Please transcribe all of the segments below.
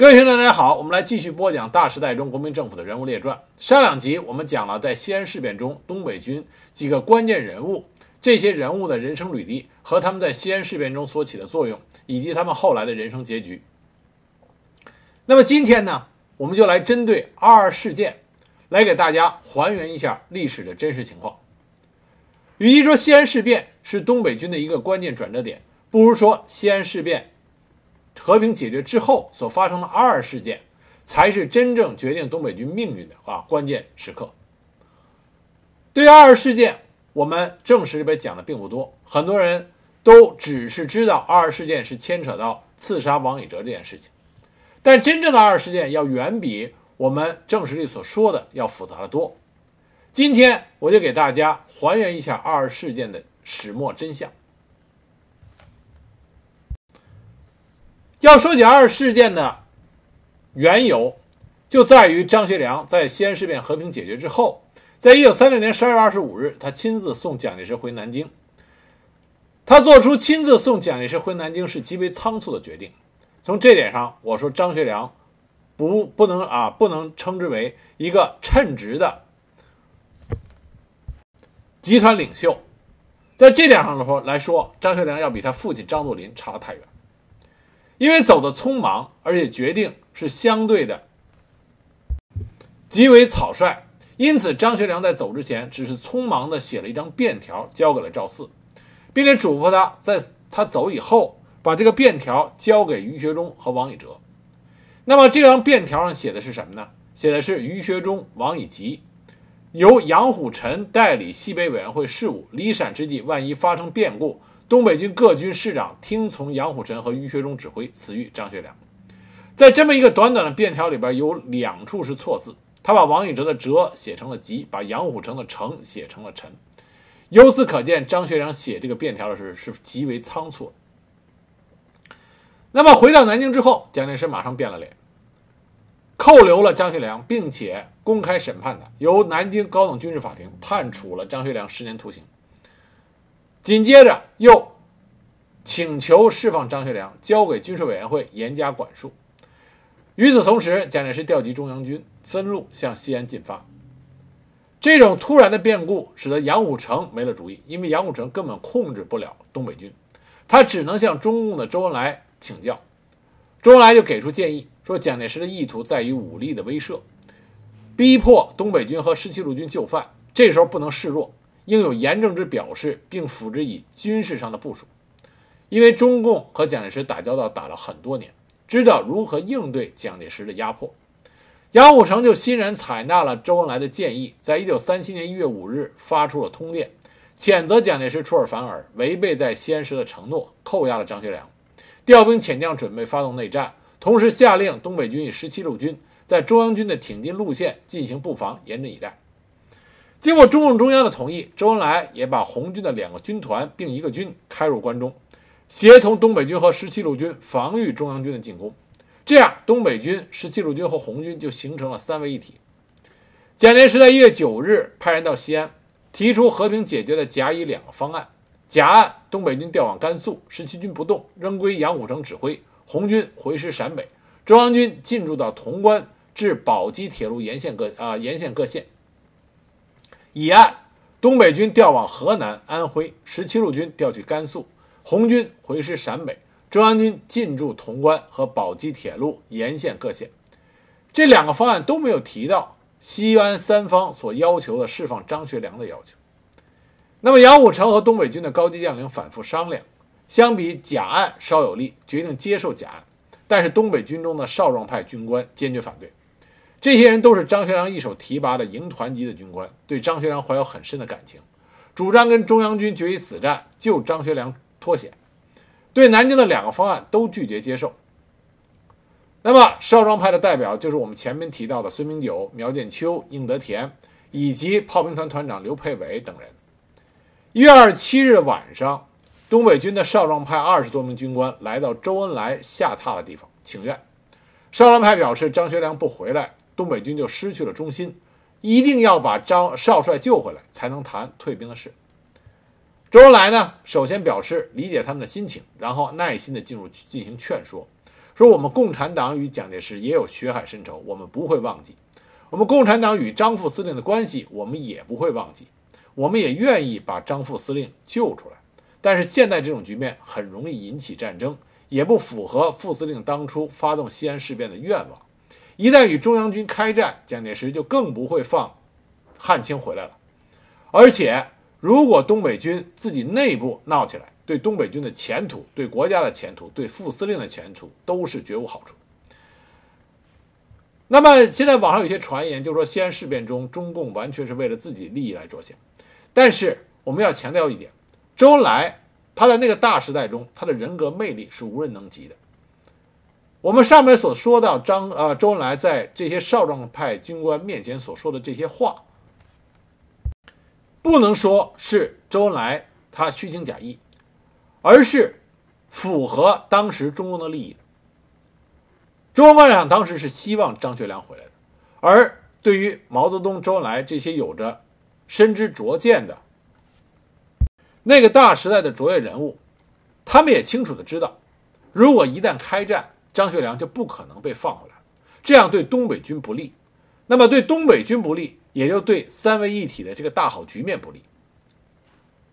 各位听众，大家好，我们来继续播讲大时代中国民政府的人物列传。上两集我们讲了在西安事变中东北军几个关键人物，这些人物的人生履历和他们在西安事变中所起的作用，以及他们后来的人生结局。那么今天呢，我们就来针对二二事件，来给大家还原一下历史的真实情况。与其说西安事变是东北军的一个关键转折点，不如说西安事变。和平解决之后所发生的二二事件，才是真正决定东北军命运的啊关键时刻。对于二二事件，我们正史里边讲的并不多，很多人都只是知道二二事件是牵扯到刺杀王以哲这件事情，但真正的二二事件要远比我们正史里所说的要复杂的多。今天我就给大家还原一下二二事件的始末真相。要说起二事件的缘由，就在于张学良在西安事变和平解决之后，在一九三六年十二月二十五日，他亲自送蒋介石回南京。他做出亲自送蒋介石回南京是极为仓促的决定。从这点上，我说张学良不不能啊，不能称之为一个称职的集团领袖。在这点上的说来说，张学良要比他父亲张作霖差得太远。因为走的匆忙，而且决定是相对的极为草率，因此张学良在走之前只是匆忙的写了一张便条交给了赵四，并且嘱咐他在他走以后把这个便条交给于学忠和王以哲。那么这张便条上写的是什么呢？写的是于学忠、王以吉由杨虎臣代理西北委员会事务，离陕之际万一发生变故。东北军各军师长听从杨虎臣和于学忠指挥，此谕张学良。在这么一个短短的便条里边，有两处是错字，他把王以哲的“哲”写成了“吉”，把杨虎城的“城”写成了“臣”。由此可见，张学良写这个便条的时候是极为仓促。那么回到南京之后，蒋介石马上变了脸，扣留了张学良，并且公开审判他，由南京高等军事法庭判处了张学良十年徒刑。紧接着又请求释放张学良，交给军事委员会严加管束。与此同时，蒋介石调集中央军分路向西安进发。这种突然的变故使得杨虎城没了主意，因为杨虎城根本控制不了东北军，他只能向中共的周恩来请教。周恩来就给出建议说，蒋介石的意图在于武力的威慑，逼迫东北军和十七路军就范，这时候不能示弱。应有严正之表示，并辅之以军事上的部署。因为中共和蒋介石打交道打了很多年，知道如何应对蒋介石的压迫。杨虎城就欣然采纳了周恩来的建议，在一九三七年一月五日发出了通电，谴责蒋介石出尔反尔，违背在西安时的承诺，扣押了张学良，调兵遣将，准备发动内战。同时下令东北军与十七路军在中央军的挺进路线进行布防，严阵以待。经过中共中央的同意，周恩来也把红军的两个军团并一个军开入关中，协同东北军和十七路军防御中央军的进攻。这样，东北军、十七路军和红军就形成了三位一体。蒋介石在一月九日派人到西安，提出和平解决的甲乙两个方案。甲案：东北军调往甘肃，十七军不动，仍归杨虎城指挥；红军回师陕北，中央军进驻到潼关至宝鸡铁路沿线各啊沿线各县。乙案，东北军调往河南、安徽，十七路军调去甘肃，红军回师陕北，中央军进驻潼关和宝鸡铁路沿线各县。这两个方案都没有提到西安三方所要求的释放张学良的要求。那么杨虎城和东北军的高级将领反复商量，相比甲案稍有利，决定接受甲案，但是东北军中的少壮派军官坚决反对。这些人都是张学良一手提拔的营团级的军官，对张学良怀有很深的感情，主张跟中央军决一死战，救张学良脱险。对南京的两个方案都拒绝接受。那么少壮派的代表就是我们前面提到的孙明九、苗建秋、应德田，以及炮兵团团长刘佩伟等人。一月二十七日晚上，东北军的少壮派二十多名军官来到周恩来下榻的地方请愿。少壮派表示，张学良不回来。东北军就失去了中心，一定要把张少帅救回来，才能谈退兵的事。周恩来呢，首先表示理解他们的心情，然后耐心的进入进行劝说，说我们共产党与蒋介石也有血海深仇，我们不会忘记；我们共产党与张副司令的关系，我们也不会忘记。我们也愿意把张副司令救出来，但是现在这种局面很容易引起战争，也不符合副司令当初发动西安事变的愿望。一旦与中央军开战，蒋介石就更不会放汉卿回来了。而且，如果东北军自己内部闹起来，对东北军的前途、对国家的前途、对副司令的前途都是绝无好处。那么，现在网上有些传言，就说西安事变中，中共完全是为了自己利益来着想。但是我们要强调一点，周恩来他在那个大时代中，他的人格魅力是无人能及的。我们上面所说到张呃周恩来在这些少壮派军官面前所说的这些话，不能说是周恩来他虚情假意，而是符合当时中共的利益的。中共共产党当时是希望张学良回来的，而对于毛泽东、周恩来这些有着深知灼见的那个大时代的卓越人物，他们也清楚的知道，如果一旦开战，张学良就不可能被放回来，这样对东北军不利。那么对东北军不利，也就对三位一体的这个大好局面不利。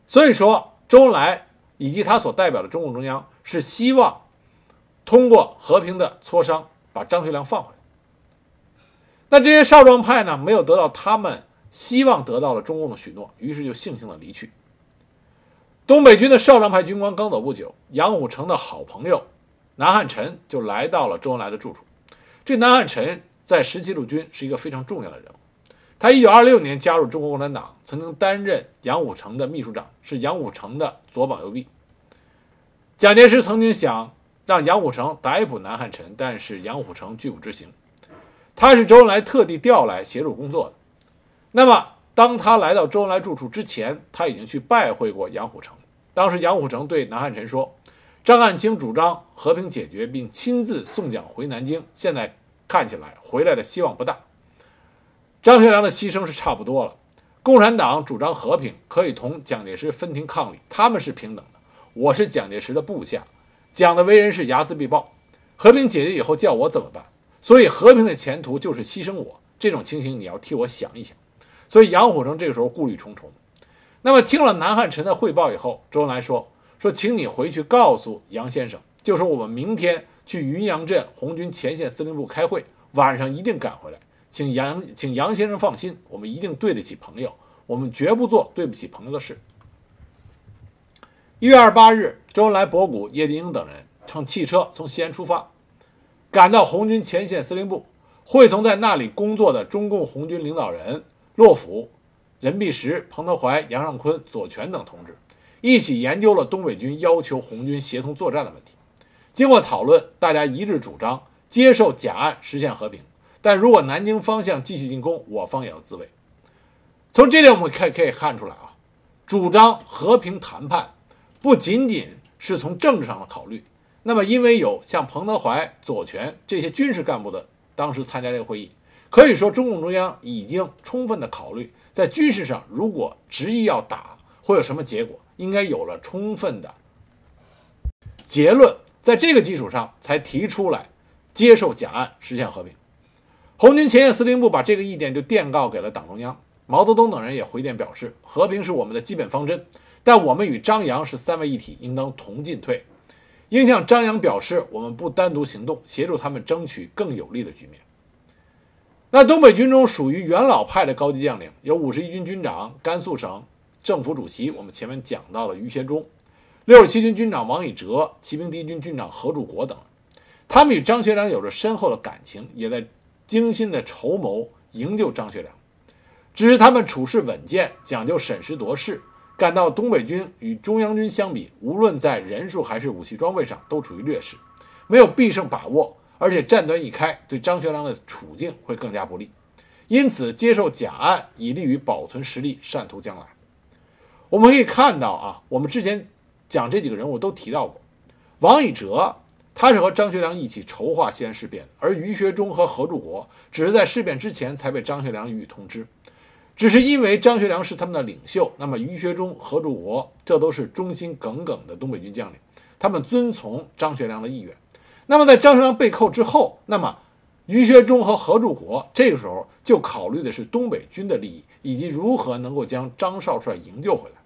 所以说，周恩来以及他所代表的中共中央是希望通过和平的磋商把张学良放回来。那这些少壮派呢，没有得到他们。希望得到了中共的许诺，于是就悻悻地离去。东北军的少壮派军官刚走不久，杨虎城的好朋友南汉宸就来到了周恩来的住处。这南汉宸在十七路军是一个非常重要的人物。他一九二六年加入中国共产党，曾经担任杨虎城的秘书长，是杨虎城的左膀右臂。蒋介石曾经想让杨虎城逮捕南汉宸，但是杨虎城拒不执行。他是周恩来特地调来协助工作的。那么，当他来到周恩来住处之前，他已经去拜会过杨虎城。当时，杨虎城对南汉宸说：“张汉卿主张和平解决，并亲自送蒋回南京，现在看起来回来的希望不大。张学良的牺牲是差不多了。共产党主张和平，可以同蒋介石分庭抗礼，他们是平等的。我是蒋介石的部下，蒋的为人是睚眦必报。和平解决以后，叫我怎么办？所以，和平的前途就是牺牲我。这种情形，你要替我想一想。”所以杨虎城这个时候顾虑重重。那么听了南汉宸的汇报以后，周恩来说：“说，请你回去告诉杨先生，就说我们明天去云阳镇红军前线司令部开会，晚上一定赶回来。请杨，请杨先生放心，我们一定对得起朋友，我们绝不做对不起朋友的事。”一月二十八日，周恩来、博古、叶剑英等人乘汽车从西安出发，赶到红军前线司令部，会同在那里工作的中共红军领导人。洛甫、任弼时、彭德怀、杨尚昆、左权等同志一起研究了东北军要求红军协同作战的问题。经过讨论，大家一致主张接受甲案，实现和平。但如果南京方向继续进攻，我方也要自卫。从这点我们可可以看出来啊，主张和平谈判不仅仅是从政治上的考虑。那么，因为有像彭德怀、左权这些军事干部的当时参加这个会议。可以说，中共中央已经充分的考虑，在军事上如果执意要打，会有什么结果，应该有了充分的结论。在这个基础上，才提出来接受假案，实现和平。红军前线司令部把这个意见就电告给了党中央，毛泽东等人也回电表示，和平是我们的基本方针，但我们与张杨是三位一体，应当同进退，应向张杨表示，我们不单独行动，协助他们争取更有利的局面。那东北军中属于元老派的高级将领有五十一军军长、甘肃省政府主席，我们前面讲到了于学忠；六十七军军长王以哲，骑兵第一军军长何柱国等。他们与张学良有着深厚的感情，也在精心的筹谋营救张学良。只是他们处事稳健，讲究审时度势，感到东北军与中央军相比，无论在人数还是武器装备上都处于劣势，没有必胜把握。而且战端一开，对张学良的处境会更加不利，因此接受假案，以利于保存实力，善图将来。我们可以看到啊，我们之前讲这几个人物都提到过，王以哲他是和张学良一起筹划西安事变，而于学忠和何柱国只是在事变之前才被张学良予以通知，只是因为张学良是他们的领袖，那么于学忠、何柱国这都是忠心耿耿的东北军将领，他们遵从张学良的意愿。那么在张学良被扣之后，那么于学忠和何柱国这个时候就考虑的是东北军的利益，以及如何能够将张少帅营救回来。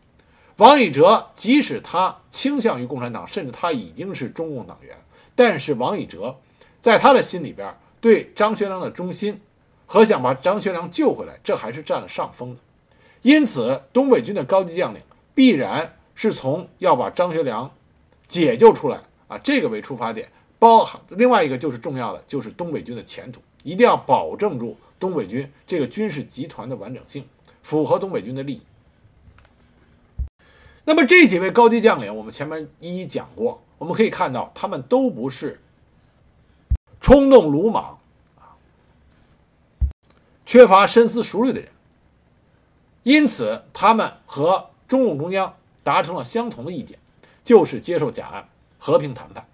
王以哲即使他倾向于共产党，甚至他已经是中共党员，但是王以哲在他的心里边对张学良的忠心和想把张学良救回来，这还是占了上风的。因此，东北军的高级将领必然是从要把张学良解救出来啊这个为出发点，包含另外一个就是重要的，就是东北军的前途，一定要保证住东北军这个军事集团的完整性，符合东北军的利益。那么这几位高级将领，我们前面一一讲过，我们可以看到，他们都不是冲动鲁莽啊，缺乏深思熟虑的人。因此，他们和中共中央达成了相同的意见，就是接受假案，和平谈判。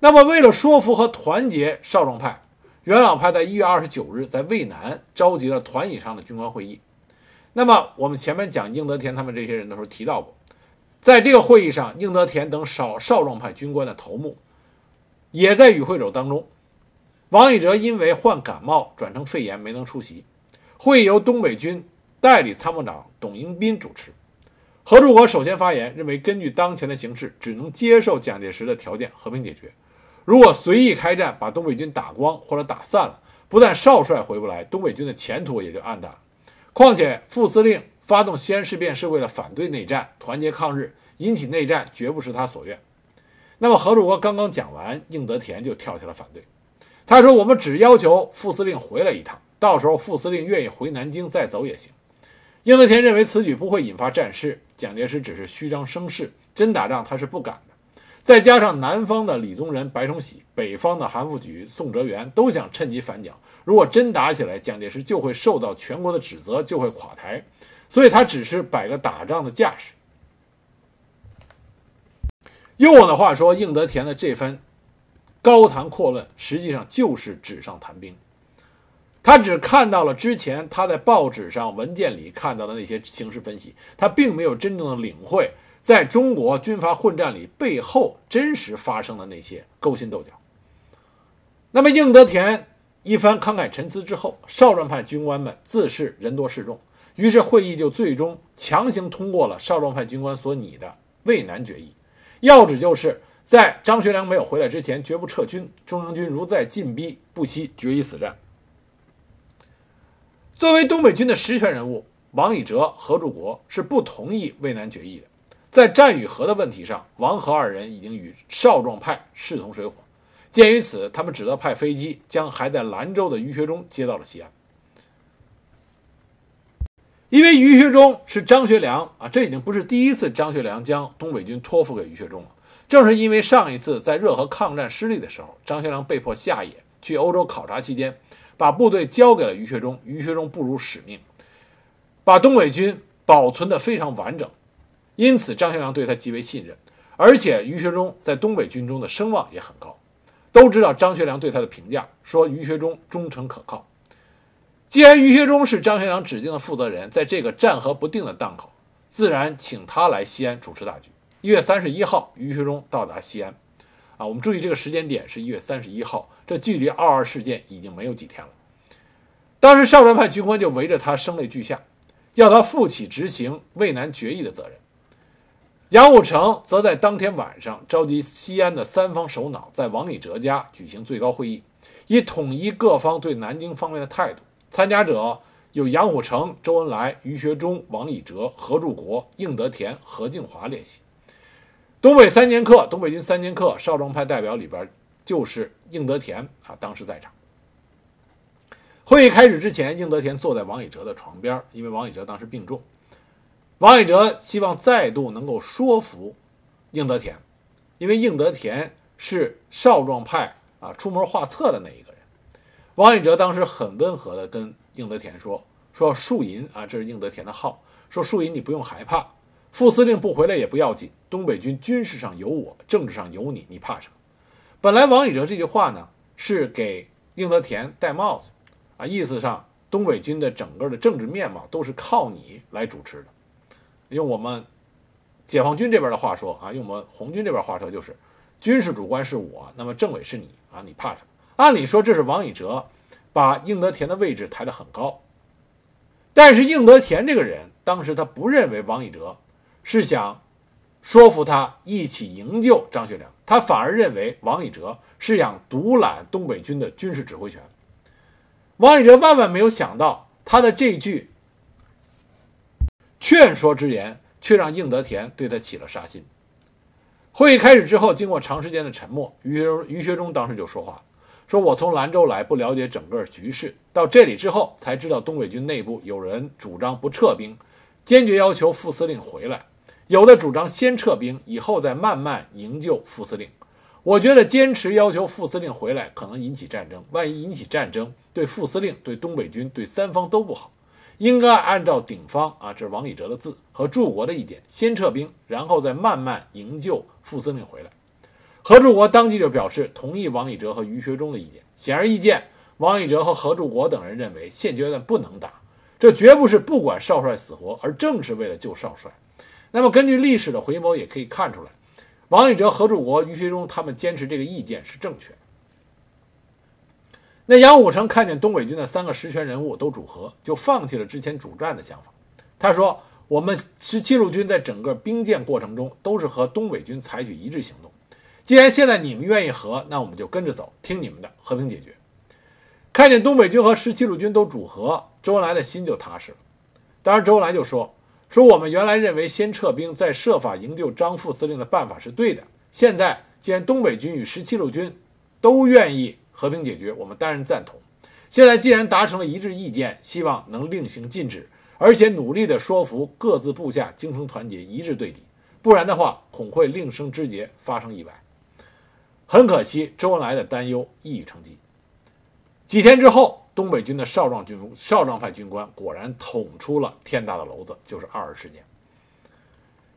那么，为了说服和团结少壮派，元老派在一月二十九日在渭南召集了团以上的军官会议。那么，我们前面讲应德田他们这些人的时候提到过，在这个会议上，应德田等少少壮派军官的头目也在与会者当中。王以哲因为患感冒转成肺炎没能出席。会议由东北军代理参谋长董英斌主持。何柱国首先发言，认为根据当前的形势，只能接受蒋介石的条件，和平解决。如果随意开战，把东北军打光或者打散了，不但少帅回不来，东北军的前途也就暗淡了。况且，副司令发动西安事变是为了反对内战、团结抗日，引起内战绝不是他所愿。那么，何柱国刚刚讲完，应德田就跳起来反对。他说：“我们只要求副司令回来一趟，到时候副司令愿意回南京再走也行。”应德田认为此举不会引发战事，蒋介石只是虚张声势，真打仗他是不敢的。再加上南方的李宗仁、白崇禧，北方的韩复榘、宋哲元都想趁机反蒋。如果真打起来，蒋介石就会受到全国的指责，就会垮台。所以他只是摆个打仗的架势。用我的话说，应德田的这番高谈阔论，实际上就是纸上谈兵。他只看到了之前他在报纸上、文件里看到的那些形势分析，他并没有真正的领会。在中国军阀混战里，背后真实发生的那些勾心斗角。那么，应德田一番慷慨陈词之后，少壮派军官们自是人多势众，于是会议就最终强行通过了少壮派军官所拟的渭南决议，要旨就是在张学良没有回来之前，绝不撤军。中央军如再进逼，不惜决一死战。作为东北军的实权人物，王以哲、何柱国是不同意渭南决议的。在战与和的问题上，王和二人已经与少壮派势同水火。鉴于此，他们只得派飞机将还在兰州的于学忠接到了西安。因为于学忠是张学良啊，这已经不是第一次张学良将东北军托付给于学忠了。正是因为上一次在热河抗战失利的时候，张学良被迫下野去欧洲考察期间，把部队交给了于学忠，于学忠不辱使命，把东北军保存的非常完整。因此，张学良对他极为信任，而且于学忠在东北军中的声望也很高，都知道张学良对他的评价，说于学忠忠诚可靠。既然于学忠是张学良指定的负责人，在这个战和不定的档口，自然请他来西安主持大局。一月三十一号，于学忠到达西安，啊，我们注意这个时间点是一月三十一号，这距离二二事件已经没有几天了。当时少壮派军官就围着他声泪俱下，要他负起执行渭南决议的责任。杨虎城则在当天晚上召集西安的三方首脑，在王以哲家举行最高会议，以统一各方对南京方面的态度。参加者有杨虎城、周恩来、于学忠、王以哲、何柱国、应德田、何敬华列席。东北三剑客，东北军三剑客少壮派代表里边就是应德田啊，当时在场。会议开始之前，应德田坐在王以哲的床边，因为王以哲当时病重。王以哲希望再度能够说服应德田，因为应德田是少壮派啊出谋划策的那一个人。王以哲当时很温和的跟应德田说：“说树银啊，这是应德田的号。说树银，你不用害怕，副司令不回来也不要紧。东北军军事上有我，政治上有你，你怕什么？”本来王以哲这句话呢是给应德田戴帽子啊，意思上东北军的整个的政治面貌都是靠你来主持的。用我们解放军这边的话说啊，用我们红军这边话说就是，军事主官是我，那么政委是你啊，你怕什么？按理说这是王以哲把应德田的位置抬得很高，但是应德田这个人当时他不认为王以哲是想说服他一起营救张学良，他反而认为王以哲是想独揽东北军的军事指挥权。王以哲万万没有想到，他的这句劝说之言，却让应德田对他起了杀心。会议开始之后，经过长时间的沉默，于学于学忠当时就说话说：“我从兰州来，不了解整个局势，到这里之后才知道东北军内部有人主张不撤兵，坚决要求副司令回来；有的主张先撤兵，以后再慢慢营救副司令。我觉得坚持要求副司令回来，可能引起战争。万一引起战争，对副司令、对东北军、对三方都不好。应该按照顶方啊，这是王以哲的字和柱国的意见，先撤兵，然后再慢慢营救副司令回来。”何柱国当即就表示同意王以哲和于学忠的意见。显而易见，王以哲和何柱国等人认为现阶段不能打，这绝不是不管少帅死活，而正是为了救少帅。那么根据历史的回眸，也可以看出来，王以哲、何柱国、于学忠他们坚持这个意见是正确。那杨虎城看见东北军的三个实权人物都主和，就放弃了之前主战的想法。他说：“我们十七路军在整个兵谏过程中都是和东北军采取一致行动。既然现在你们愿意和，那我们就跟着走，听你们的，和平解决。”看见东北军和十七路军都主和，周恩来的心就踏实了。当然，周恩来就说：“说我们原来认为先撤兵，再设法营救张副司令的办法是对的。现在既然东北军与十七路军都愿意。”和平解决，我们当然赞同。现在既然达成了一致意见，希望能另行禁止，而且努力地说服各自部下精诚团结，一致对敌。不然的话，恐会另生枝节，发生意外。很可惜，周恩来的担忧一语成疾。几天之后，东北军的少壮军少壮派军官果然捅出了天大的娄子，就是二二事件。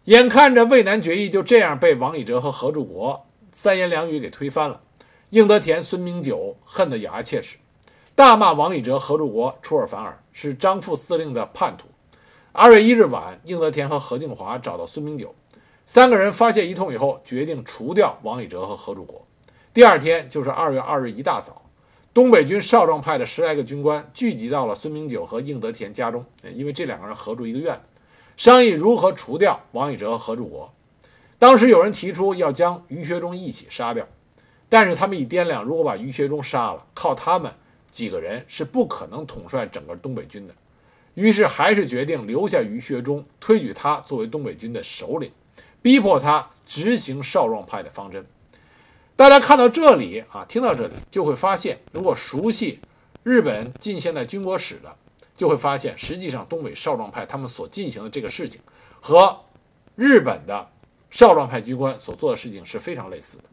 眼看着渭南决议就这样被王以哲和何柱国三言两语给推翻了。应德田、孙明九恨得咬牙切齿，大骂王以哲、何柱国出尔反尔，是张副司令的叛徒。二月一日晚，应德田和何敬华找到孙明九，三个人发泄一通以后，决定除掉王以哲和何柱国。第二天，就是二月二日一大早，东北军少壮派的十来个军官聚集到了孙明九和应德田家中，因为这两个人合住一个院子，商议如何除掉王以哲和何柱国。当时有人提出要将于学忠一起杀掉。但是他们一掂量，如果把于学忠杀了，靠他们几个人是不可能统帅整个东北军的。于是还是决定留下于学忠，推举他作为东北军的首领，逼迫他执行少壮派的方针。大家看到这里啊，听到这里就会发现，如果熟悉日本近现代军国史的，就会发现，实际上东北少壮派他们所进行的这个事情，和日本的少壮派军官所做的事情是非常类似的。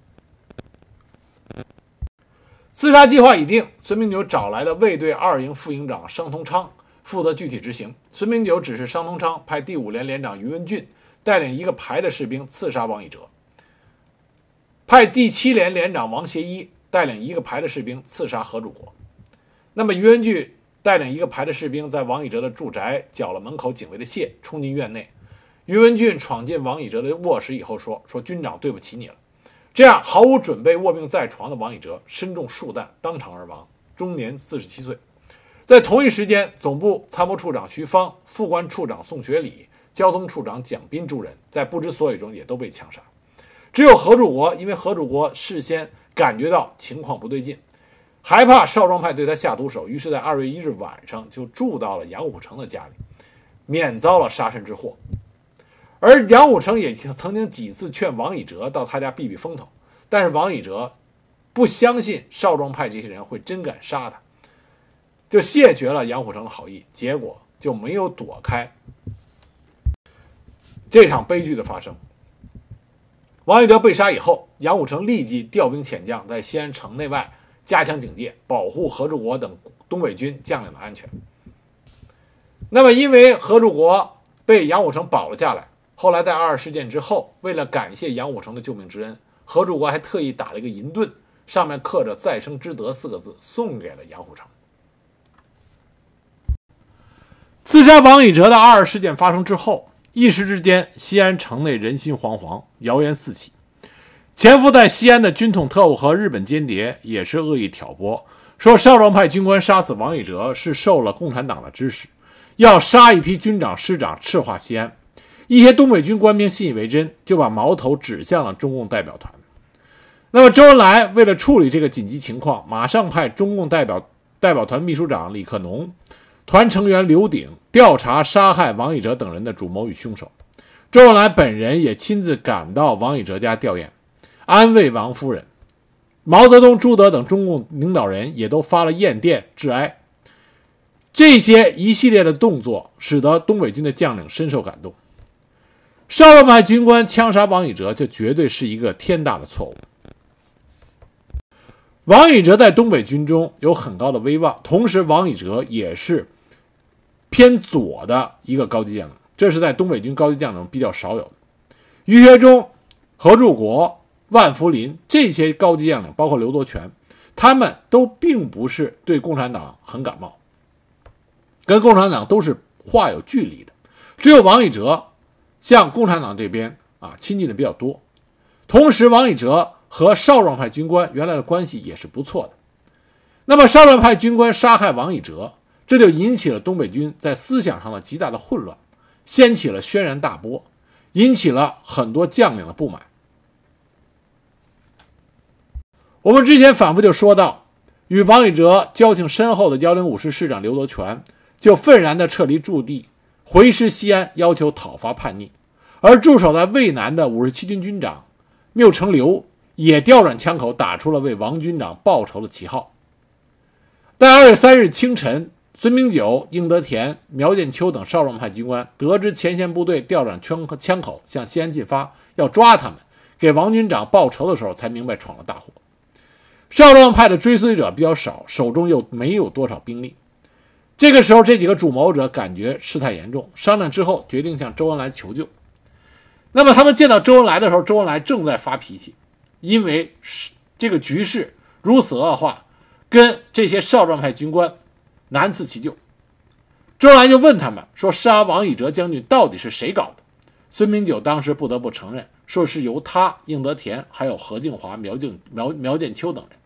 刺杀计划已定，孙明九找来了卫队二营副营长商同昌负责具体执行。孙明九指示商同昌派第五连连长于文俊带领一个排的士兵刺杀王以哲，派第七连连长王协一带领一个排的士兵刺杀何柱国。那么于文俊带领一个排的士兵在王以哲的住宅缴了门口警卫的械，冲进院内。于文俊闯进王以哲的卧室以后说：“说军长，对不起你了。”这样毫无准备卧病在床的王以哲身中数弹，当场而亡，终年四十七岁。在同一时间，总部参谋处长徐芳、副官处长宋学礼、交通处长蒋斌诸人在不知所以中也都被枪杀。只有何柱国，因为何柱国事先感觉到情况不对劲，害怕少壮派对他下毒手，于是，在二月一日晚上就住到了杨虎城的家里，免遭了杀身之祸。而杨虎城也曾经几次劝王以哲到他家避避风头，但是王以哲不相信少壮派这些人会真敢杀他，就谢绝了杨虎城的好意，结果就没有躲开这场悲剧的发生。王以哲被杀以后，杨虎城立即调兵遣将，在西安城内外加强警戒，保护何柱国等东北军将领的安全。那么，因为何柱国被杨虎城保了下来。后来在二二事件之后，为了感谢杨虎城的救命之恩，何柱国还特意打了一个银盾，上面刻着“再生之德”四个字，送给了杨虎城。刺杀王以哲的二二事件发生之后，一时之间，西安城内人心惶惶，谣言四起。潜伏在西安的军统特务和日本间谍也是恶意挑拨，说少壮派军官杀死王以哲是受了共产党的指使，要杀一批军长师长，赤化西安。一些东北军官兵信以为真，就把矛头指向了中共代表团。那么，周恩来为了处理这个紧急情况，马上派中共代表代表团秘书长李克农、团成员刘鼎调查杀害王以哲等人的主谋与凶手。周恩来本人也亲自赶到王以哲家吊唁，安慰王夫人。毛泽东、朱德等中共领导人也都发了唁电致哀。这些一系列的动作，使得东北军的将领深受感动。少壮派军官枪杀王以哲，这绝对是一个天大的错误。王以哲在东北军中有很高的威望，同时王以哲也是偏左的一个高级将领，这是在东北军高级将领中比较少有的。于学忠、何柱国、万福林这些高级将领，包括刘伯全，他们都并不是对共产党很感冒，跟共产党都是划有距离的。只有王以哲向共产党这边啊亲近的比较多，同时王以哲。和少壮派军官原来的关系也是不错的。那么少壮派军官杀害王以哲，这就引起了东北军在思想上的极大的混乱，掀起了轩然大波，引起了很多将领的不满。我们之前反复就说到，与王以哲交情深厚的幺零五师师长刘德全就愤然地撤离驻地，回师西安，要求讨伐叛逆。而驻守在渭南的五十七军军长缪成流。也调转枪口，打出了为王军长报仇的旗号。在二月三日清晨，孙明九、应德田、苗建秋等少壮派军官得知前线部队调转枪枪口向西安进发，要抓他们，给王军长报仇的时候，才明白闯了大祸。少壮派的追随者比较少，手中又没有多少兵力。这个时候，这几个主谋者感觉事态严重，商量之后决定向周恩来求救。那么，他们见到周恩来的时候，周恩来正在发脾气。因为是这个局势如此恶化，跟这些少壮派军官难辞其咎。周恩来就问他们说：“杀王以哲将军到底是谁搞的？”孙明九当时不得不承认，说是由他、应德田、还有何敬华、苗敬苗苗建秋等人。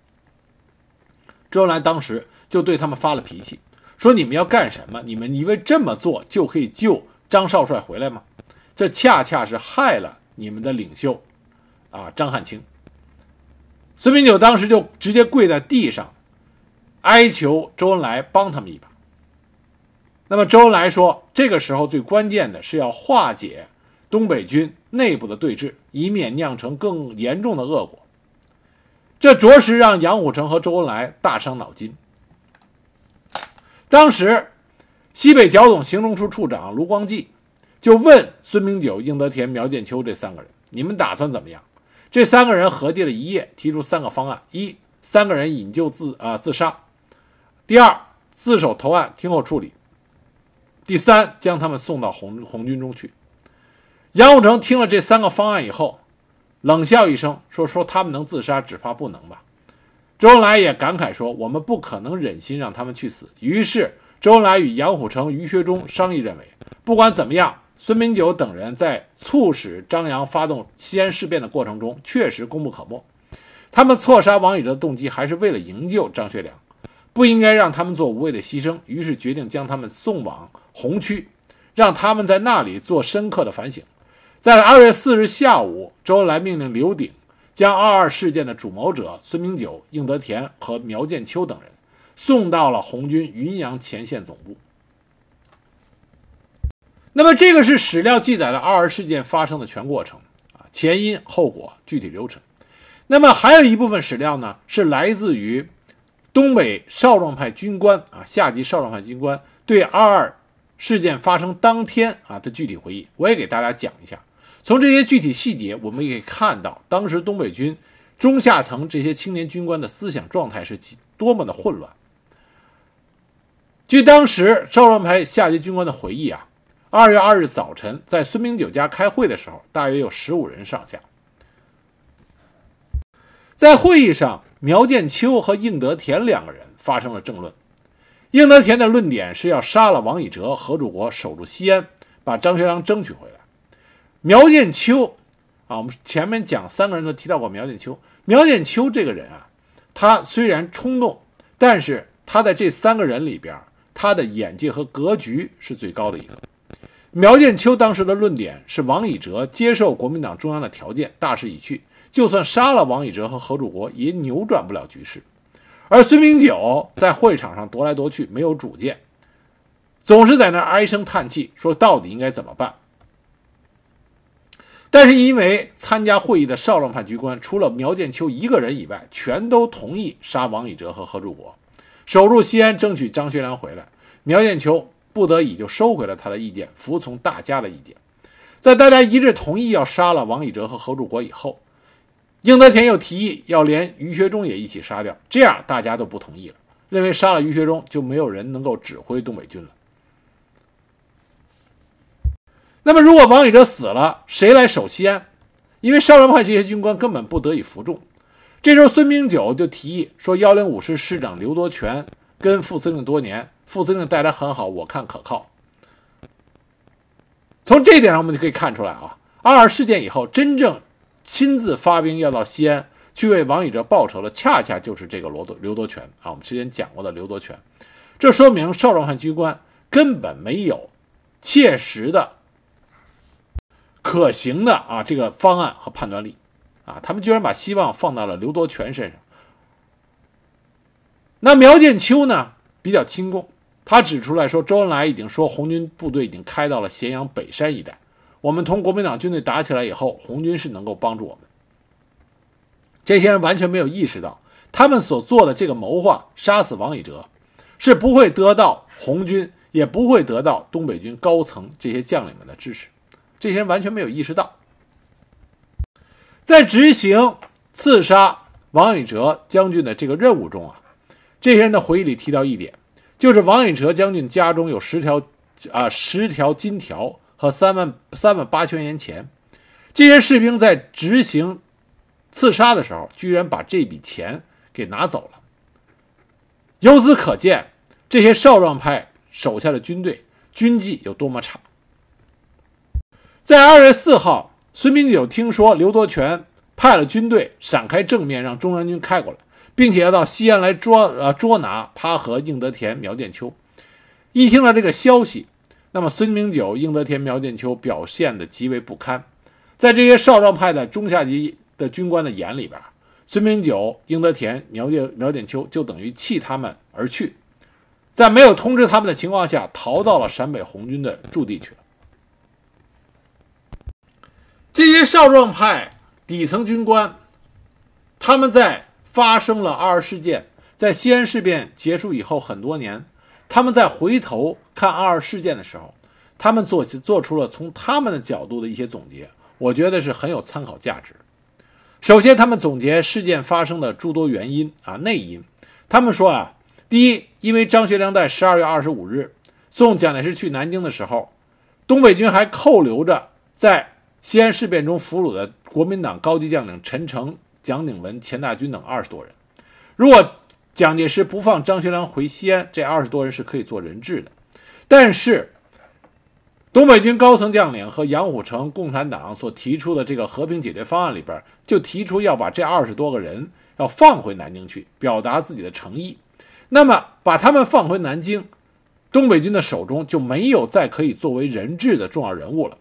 周恩来当时就对他们发了脾气，说：“你们要干什么？你们以为这么做就可以救张少帅回来吗？这恰恰是害了你们的领袖啊，张汉卿。”孙明九当时就直接跪在地上，哀求周恩来帮他们一把。那么周恩来说，这个时候最关键的是要化解东北军内部的对峙，以免酿成更严重的恶果。这着实让杨虎城和周恩来大伤脑筋。当时，西北剿总行政处处长卢光纪就问孙明九、应德田、苗建秋这三个人：“你们打算怎么样？”这三个人合计了一夜，提出三个方案：一、三个人引咎自啊自杀；第二，自首投案，听候处理；第三，将他们送到红红军中去。杨虎城听了这三个方案以后，冷笑一声，说：“说他们能自杀，只怕不能吧。”周恩来也感慨说：“我们不可能忍心让他们去死。”于是，周恩来与杨虎城、于学忠商议，认为不管怎么样。孙明九等人在促使张扬发动西安事变的过程中，确实功不可没。他们错杀王以哲的动机还是为了营救张学良，不应该让他们做无谓的牺牲。于是决定将他们送往红区，让他们在那里做深刻的反省。在二月四日下午，周恩来命令刘鼎将二二事件的主谋者孙明九、应德田和苗建秋等人送到了红军云阳前线总部。那么，这个是史料记载的二二事件发生的全过程啊，前因后果、具体流程。那么，还有一部分史料呢，是来自于东北少壮派军官啊，下级少壮派军官对二二事件发生当天啊的具体回忆。我也给大家讲一下。从这些具体细节，我们也可以看到当时东北军中下层这些青年军官的思想状态是多么的混乱。据当时少壮派下级军官的回忆啊。二月二日早晨，在孙明九家开会的时候，大约有十五人上下。在会议上，苗建秋和应德田两个人发生了争论。应德田的论点是要杀了王以哲、何柱国，守住西安，把张学良争取回来。苗建秋啊，我们前面讲三个人都提到过苗建秋。苗建秋这个人啊，他虽然冲动，但是他在这三个人里边，他的眼界和格局是最高的一个。苗建秋当时的论点是，王以哲接受国民党中央的条件，大势已去，就算杀了王以哲和何主国，也扭转不了局势。而孙明九在会场上踱来踱去，没有主见，总是在那唉声叹气，说到底应该怎么办。但是因为参加会议的少壮派军官，除了苗建秋一个人以外，全都同意杀王以哲和何柱国，守住西安，争取张学良回来。苗建秋不得已就收回了他的意见，服从大家的意见。在大家一致同意要杀了王以哲和何柱国以后，应德田又提议要连于学忠也一起杀掉，这样大家都不同意了，认为杀了于学忠就没有人能够指挥东北军了。那么，如果王以哲死了，谁来守西安？因为少壮派这些军官根本不得以服众。这时候，孙明九就提议说：“幺零五师师长刘多全跟副司令多年，副司令带来很好，我看可靠。”从这点上，我们就可以看出来啊，二二事件以后，真正亲自发兵要到西安去为王以哲报仇的，恰恰就是这个罗多刘多全啊。我们之前讲过的刘多全，这说明少壮派军官根本没有切实的。可行的啊，这个方案和判断力，啊，他们居然把希望放到了刘多全身上。那苗建秋呢，比较亲共，他指出来说，周恩来已经说红军部队已经开到了咸阳北山一带，我们同国民党军队打起来以后，红军是能够帮助我们。这些人完全没有意识到，他们所做的这个谋划，杀死王以哲，是不会得到红军，也不会得到东北军高层这些将领们的支持。这些人完全没有意识到，在执行刺杀王以哲将军的这个任务中啊，这些人的回忆里提到一点，就是王以哲将军家中有十条啊十条金条和三万三万八千元钱。这些士兵在执行刺杀的时候，居然把这笔钱给拿走了。由此可见，这些少壮派手下的军队军纪有多么差。在二月四号，孙明九听说刘多全派了军队闪开正面，让中央军开过来，并且要到西安来捉呃捉拿他和应德田、苗建秋。一听到这个消息，那么孙明九、应德田、苗建秋表现的极为不堪。在这些少壮派的中下级的军官的眼里边，孙明九、应德田、苗建苗建秋就等于弃他们而去，在没有通知他们的情况下，逃到了陕北红军的驻地去了。这些少壮派底层军官，他们在发生了二二事件，在西安事变结束以后很多年，他们在回头看二二事件的时候，他们做做出了从他们的角度的一些总结，我觉得是很有参考价值。首先，他们总结事件发生的诸多原因啊内因，他们说啊，第一，因为张学良在十二月二十五日送蒋介石去南京的时候，东北军还扣留着在。西安事变中俘虏的国民党高级将领陈诚、蒋鼎文、钱大钧等二十多人，如果蒋介石不放张学良回西安，这二十多人是可以做人质的。但是，东北军高层将领和杨虎城共产党所提出的这个和平解决方案里边，就提出要把这二十多个人要放回南京去，表达自己的诚意。那么，把他们放回南京，东北军的手中就没有再可以作为人质的重要人物了。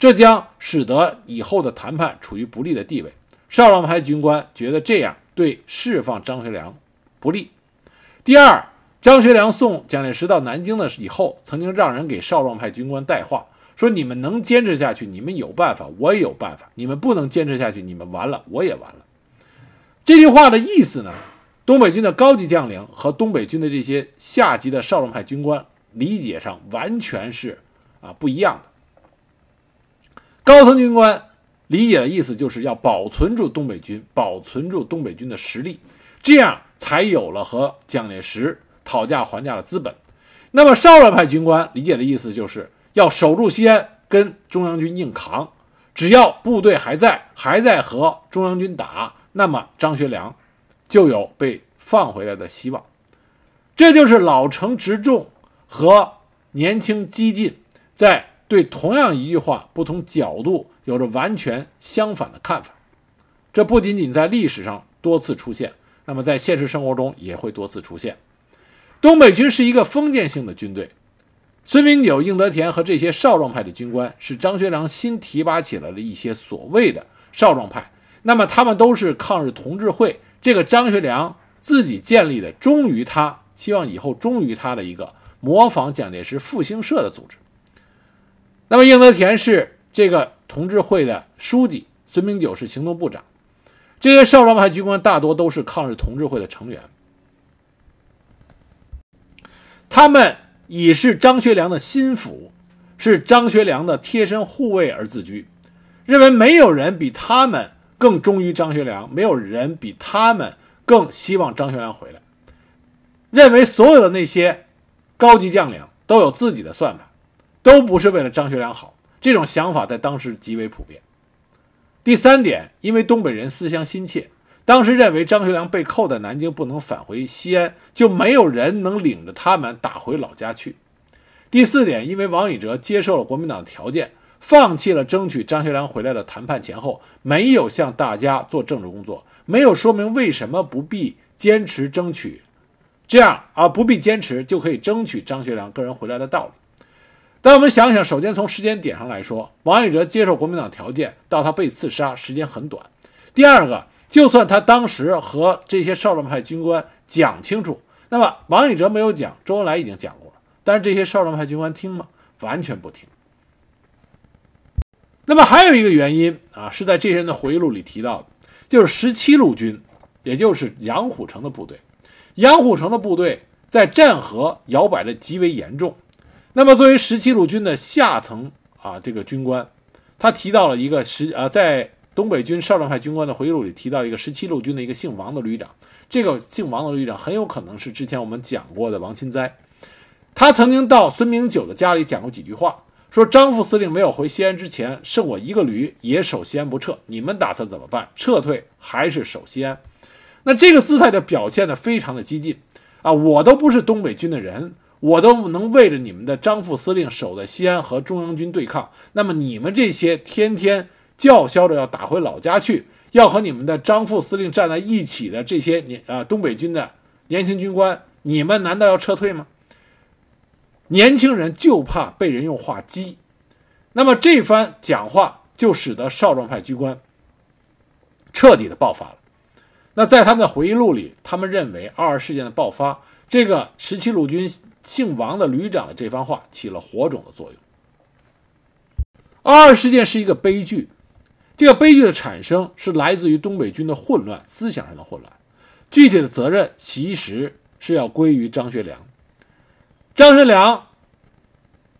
这将使得以后的谈判处于不利的地位。少壮派军官觉得这样对释放张学良不利。第二，张学良送蒋介石到南京的以后，曾经让人给少壮派军官带话，说：“你们能坚持下去，你们有办法，我也有办法；你们不能坚持下去，你们完了，我也完了。”这句话的意思呢？东北军的高级将领和东北军的这些下级的少壮派军官理解上完全是啊不一样的。高层军官理解的意思就是要保存住东北军，保存住东北军的实力，这样才有了和蒋介石讨价还价的资本。那么少壮派军官理解的意思就是要守住西安，跟中央军硬扛。只要部队还在，还在和中央军打，那么张学良就有被放回来的希望。这就是老成执重和年轻激进在。对同样一句话，不同角度、有着完全相反的看法。这不仅仅在历史上多次出现，那么在现实生活中也会多次出现。东北军是一个封建性的军队，孙明九、应德田和这些少壮派的军官是张学良新提拔起来的一些所谓的少壮派。那么他们都是抗日同志会这个张学良自己建立的，忠于他，希望以后忠于他的一个模仿蒋介石复兴社的组织。那么应德田是这个同志会的书记，孙明九是行动部长。这些少壮派军官大多都是抗日同志会的成员。他们以是张学良的心腹，是张学良的贴身护卫而自居，认为没有人比他们更忠于张学良，没有人比他们更希望张学良回来，认为所有的那些高级将领都有自己的算盘，都不是为了张学良好。这种想法在当时极为普遍。第三点，因为东北人思乡心切。当时认为张学良被扣在南京，不能返回西安，就没有人能领着他们打回老家去。第四点，因为王以哲接受了国民党的条件，放弃了争取张学良回来的谈判前后，没有向大家做政治工作，没有说明为什么不必坚持争取，这样啊不必坚持就可以争取张学良个人回来的道理。但我们想想，首先从时间点上来说，王以哲接受国民党条件到他被刺杀时间很短。第二个。就算他当时和这些少壮派军官讲清楚，那么王以哲没有讲，周恩来已经讲过了。但是这些少壮派军官听吗？完全不听。那么还有一个原因啊，是在这些人的回忆录里提到的，就是十七路军，也就是杨虎城的部队。杨虎城的部队在战河摇摆的极为严重。那么作为十七路军的下层啊，这个军官，他提到了一个十啊在。东北军少壮派军官的回忆录里提到一个十七路军的一个姓王的旅长，这个姓王的旅长很有可能是之前我们讲过的王钦哉。他曾经到孙明九的家里讲过几句话，说张副司令没有回西安之前，剩我一个旅也守西安不撤，你们打算怎么办？撤退还是守西安？那这个姿态的表现的非常的激进啊！我都不是东北军的人，我都能为着你们的张副司令守在西安和中央军对抗，那么你们这些天天。叫嚣着要打回老家去，要和你们的张副司令站在一起的这些年啊东北军的年轻军官，你们难道要撤退吗？年轻人就怕被人用话激，那么这番讲话就使得少壮派军官彻底的爆发了。那在他们的回忆录里，他们认为二二事件的爆发，这个十七路军姓王的旅长的这番话起了火种的作用。二二事件是一个悲剧。这个悲剧的产生是来自于东北军的混乱，思想上的混乱。具体的责任其实是要归于张学良。张学良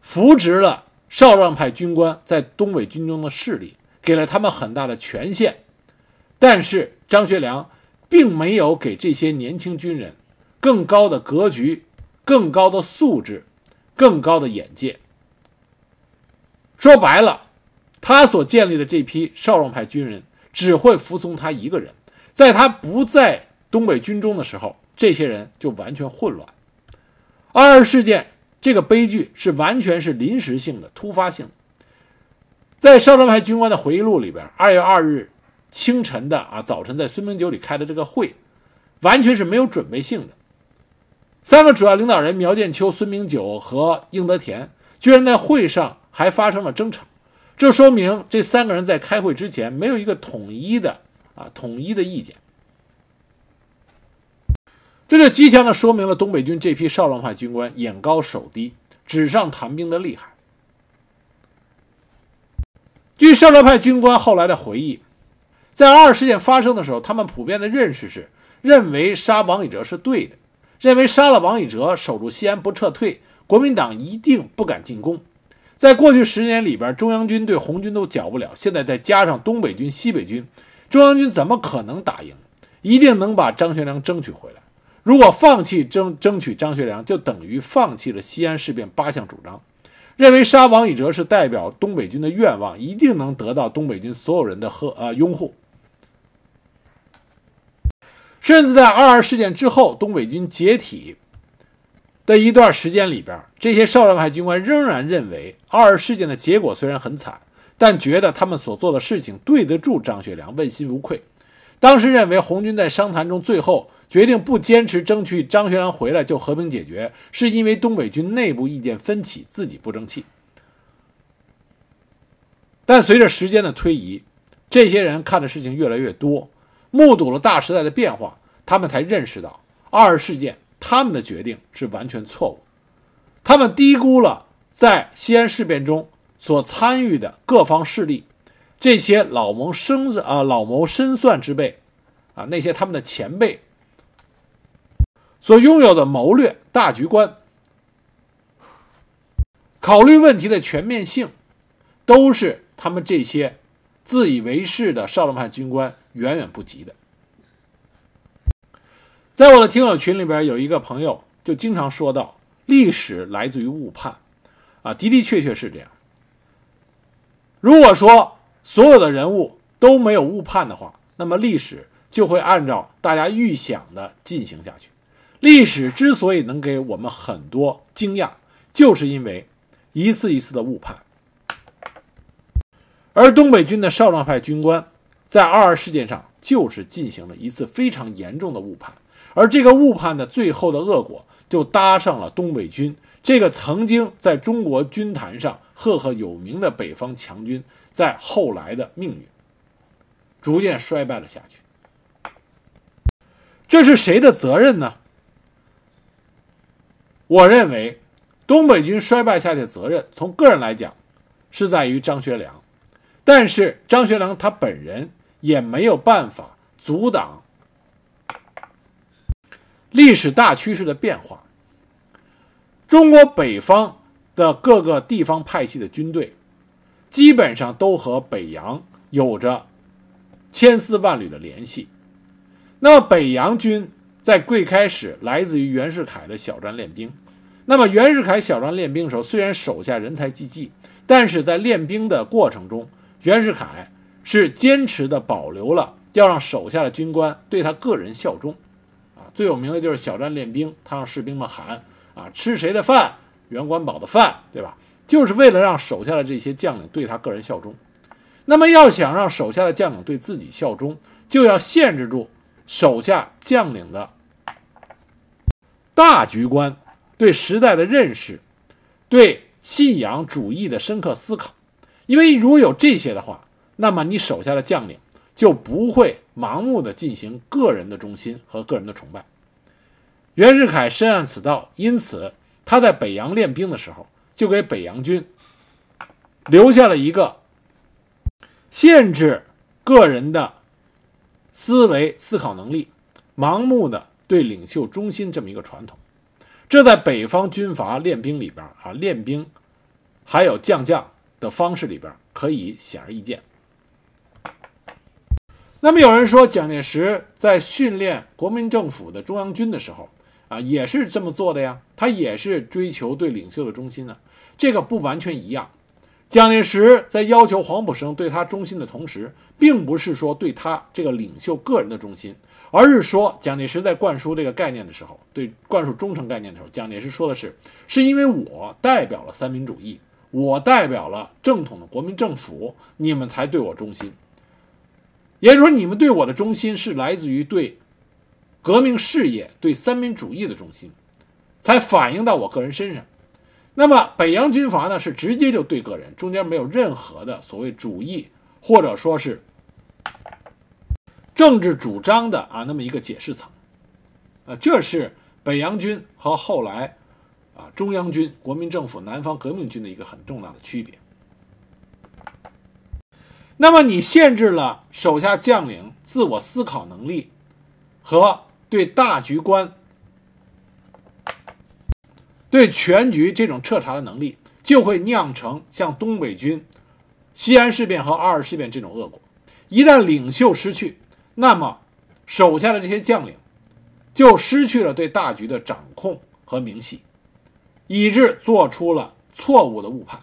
扶植了少壮派军官在东北军中的势力，给了他们很大的权限，但是张学良并没有给这些年轻军人更高的格局、更高的素质、更高的眼界。说白了。他所建立的这批少壮派军人只会服从他一个人，在他不在东北军中的时候，这些人就完全混乱。二二事件这个悲剧是完全是临时性的、突发性的。在少壮派军官的回忆录里边，二月二日清晨的啊早晨，在孙明九里开的这个会，完全是没有准备性的。三个主要领导人苗建秋、孙明九和应德田，居然在会上还发生了争吵。这说明这三个人在开会之前没有一个统一的啊统一的意见，这就极强的说明了东北军这批少壮派军官眼高手低、纸上谈兵的厉害。据少壮派军官后来的回忆，在二事件发生的时候，他们普遍的认识是认为杀王以哲是对的，认为杀了王以哲，守住西安不撤退，国民党一定不敢进攻。在过去十年里边，中央军对红军都剿不了，现在再加上东北军、西北军，中央军怎么可能打赢？一定能把张学良争取回来。如果放弃争争取张学良，就等于放弃了西安事变八项主张。认为杀王以哲是代表东北军的愿望，一定能得到东北军所有人的呵呃拥护。甚至在二二事件之后，东北军解体。的一段时间里边，这些少壮派军官仍然认为二二事件的结果虽然很惨，但觉得他们所做的事情对得住张学良，问心无愧。当时认为红军在商谈中最后决定不坚持争取张学良回来就和平解决，是因为东北军内部意见分歧，自己不争气。但随着时间的推移，这些人看的事情越来越多，目睹了大时代的变化，他们才认识到二事件他们的决定是完全错误。他们低估了在西安事变中所参与的各方势力，这些老谋深啊老谋深算之辈，啊那些他们的前辈所拥有的谋略、大局观、考虑问题的全面性，都是他们这些自以为是的少壮派军官远远不及的。在我的听友群里边，有一个朋友就经常说到。历史来自于误判，啊，的的确确是这样。如果说所有的人物都没有误判的话，那么历史就会按照大家预想的进行下去。历史之所以能给我们很多惊讶，就是因为一次一次的误判。而东北军的少壮派军官在二二事件上就是进行了一次非常严重的误判，而这个误判的最后的恶果。就搭上了东北军这个曾经在中国军坛上赫赫有名的北方强军，在后来的命运逐渐衰败了下去。这是谁的责任呢？我认为，东北军衰败下去的责任，从个人来讲，是在于张学良，但是张学良他本人也没有办法阻挡。历史大趋势的变化，中国北方的各个地方派系的军队，基本上都和北洋有着千丝万缕的联系。那么北洋军在最开始来自于袁世凯的小站练兵。那么袁世凯小站练兵的时候，虽然手下人才济济，但是在练兵的过程中，袁世凯是坚持的保留了要让手下的军官对他个人效忠。啊最有名的就是小站练兵，他让士兵们喊啊，吃谁的饭？袁管保的饭，对吧？就是为了让手下的这些将领对他个人效忠。那么，要想让手下的将领对自己效忠，就要限制住手下将领的大局观、对时代的认识、对信仰主义的深刻思考。因为如果有这些的话，那么你手下的将领。就不会盲目的进行个人的忠心和个人的崇拜。袁世凯深谙此道，因此他在北洋练兵的时候，就给北洋军留下了一个限制个人的思维思考能力、盲目的对领袖忠心这么一个传统。这在北方军阀练兵里边啊，练兵还有将将的方式里边可以显而易见。那么有人说，蒋介石在训练国民政府的中央军的时候，啊，也是这么做的呀。他也是追求对领袖的忠心呢。这个不完全一样。蒋介石在要求黄埔生对他忠心的同时，并不是说对他这个领袖个人的忠心，而是说蒋介石在灌输这个概念的时候，对灌输忠诚概念的时候，蒋介石说的是，是因为我代表了三民主义，我代表了正统的国民政府，你们才对我忠心。也就是说，你们对我的忠心是来自于对革命事业、对三民主义的忠心，才反映到我个人身上。那么北洋军阀呢，是直接就对个人，中间没有任何的所谓主义或者说是政治主张的啊那么一个解释层。啊，这是北洋军和后来啊中央军、国民政府、南方革命军的一个很重大的区别。那么你限制了手下将领自我思考能力和对大局观、对全局这种彻查的能力，就会酿成像东北军西安事变和二二事变这种恶果。一旦领袖失去，那么手下的这些将领就失去了对大局的掌控和明细，以致做出了错误的误判。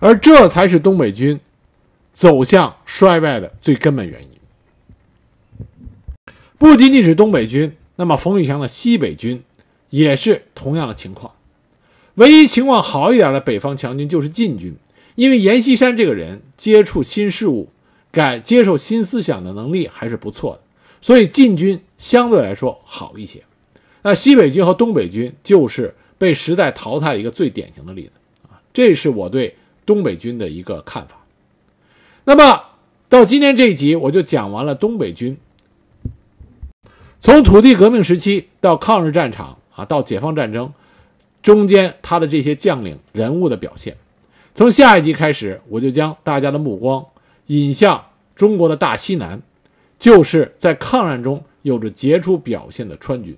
而这才是东北军走向衰败的最根本原因。不仅仅是东北军，那么冯玉祥的西北军也是同样的情况。唯一情况好一点的北方强军就是晋军，因为阎锡山这个人接触新事物、改接受新思想的能力还是不错的，所以晋军相对来说好一些。那西北军和东北军就是被时代淘汰一个最典型的例子啊，这是我对东北军的一个看法。那么到今天这一集，我就讲完了东北军从土地革命时期到抗日战场啊，到解放战争中间他的这些将领人物的表现。从下一集开始，我就将大家的目光引向中国的大西南，就是在抗战中有着杰出表现的川军。